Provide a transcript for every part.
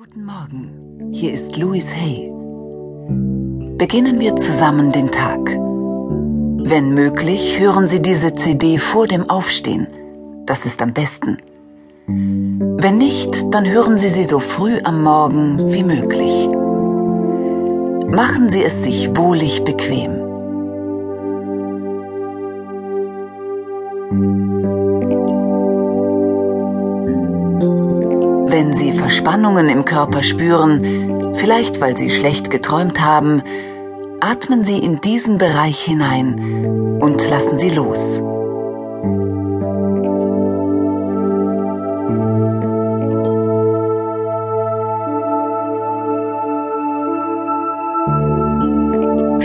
Guten Morgen, hier ist Louis Hay. Beginnen wir zusammen den Tag. Wenn möglich, hören Sie diese CD vor dem Aufstehen. Das ist am besten. Wenn nicht, dann hören Sie sie so früh am Morgen wie möglich. Machen Sie es sich wohlig bequem. Wenn Sie Verspannungen im Körper spüren, vielleicht weil Sie schlecht geträumt haben, atmen Sie in diesen Bereich hinein und lassen Sie los.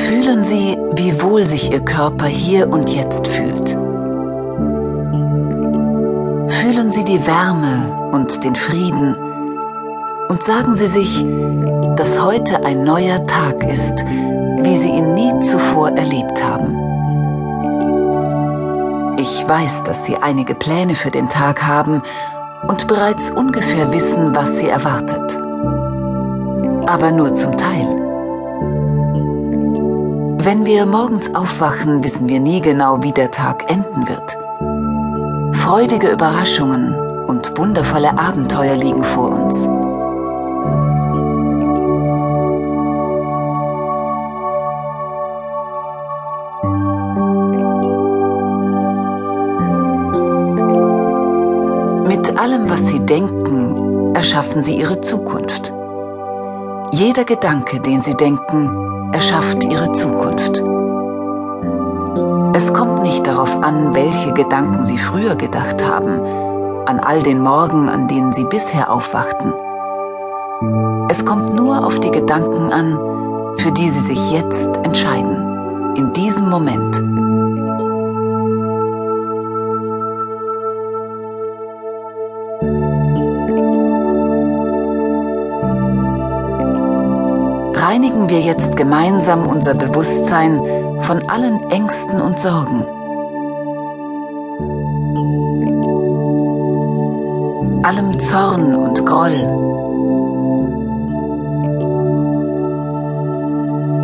Fühlen Sie, wie wohl sich Ihr Körper hier und jetzt fühlt. Fühlen Sie die Wärme und den Frieden und sagen Sie sich, dass heute ein neuer Tag ist, wie Sie ihn nie zuvor erlebt haben. Ich weiß, dass Sie einige Pläne für den Tag haben und bereits ungefähr wissen, was Sie erwartet. Aber nur zum Teil. Wenn wir morgens aufwachen, wissen wir nie genau, wie der Tag enden wird. Freudige Überraschungen und wundervolle Abenteuer liegen vor uns. Mit allem, was Sie denken, erschaffen Sie Ihre Zukunft. Jeder Gedanke, den Sie denken, erschafft Ihre Zukunft. Es kommt nicht darauf an, welche Gedanken Sie früher gedacht haben, an all den Morgen, an denen Sie bisher aufwachten. Es kommt nur auf die Gedanken an, für die Sie sich jetzt entscheiden, in diesem Moment. Reinigen wir jetzt gemeinsam unser Bewusstsein von allen Ängsten und Sorgen. Allem Zorn und Groll.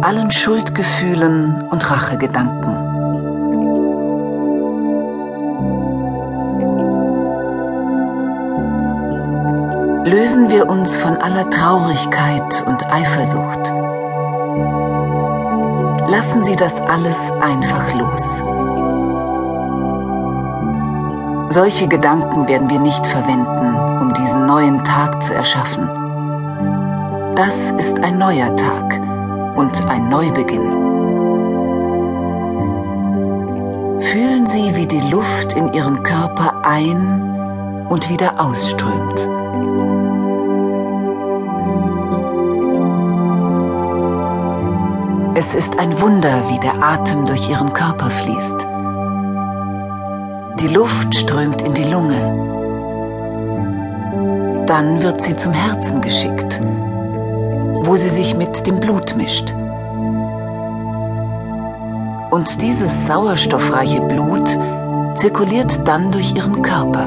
Allen Schuldgefühlen und Rachegedanken. Lösen wir uns von aller Traurigkeit und Eifersucht. Lassen Sie das alles einfach los. Solche Gedanken werden wir nicht verwenden, um diesen neuen Tag zu erschaffen. Das ist ein neuer Tag und ein Neubeginn. Fühlen Sie, wie die Luft in Ihren Körper ein und wieder ausströmt. Es ist ein Wunder, wie der Atem durch ihren Körper fließt. Die Luft strömt in die Lunge. Dann wird sie zum Herzen geschickt, wo sie sich mit dem Blut mischt. Und dieses sauerstoffreiche Blut zirkuliert dann durch ihren Körper,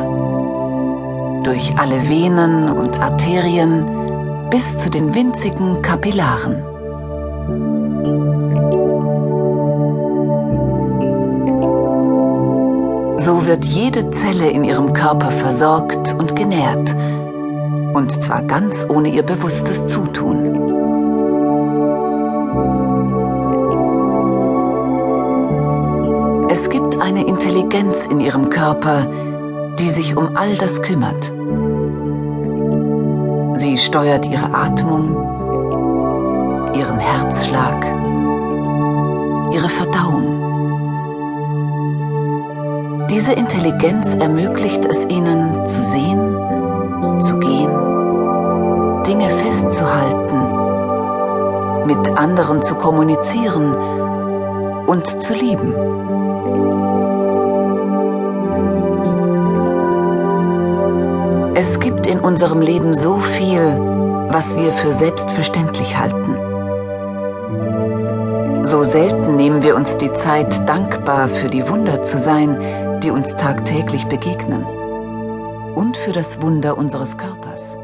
durch alle Venen und Arterien bis zu den winzigen Kapillaren. So wird jede Zelle in ihrem Körper versorgt und genährt, und zwar ganz ohne ihr bewusstes Zutun. Es gibt eine Intelligenz in ihrem Körper, die sich um all das kümmert. Sie steuert ihre Atmung, ihren Herzschlag, ihre Verdauung. Diese Intelligenz ermöglicht es ihnen zu sehen, zu gehen, Dinge festzuhalten, mit anderen zu kommunizieren und zu lieben. Es gibt in unserem Leben so viel, was wir für selbstverständlich halten. So selten nehmen wir uns die Zeit, dankbar für die Wunder zu sein, die uns tagtäglich begegnen und für das Wunder unseres Körpers.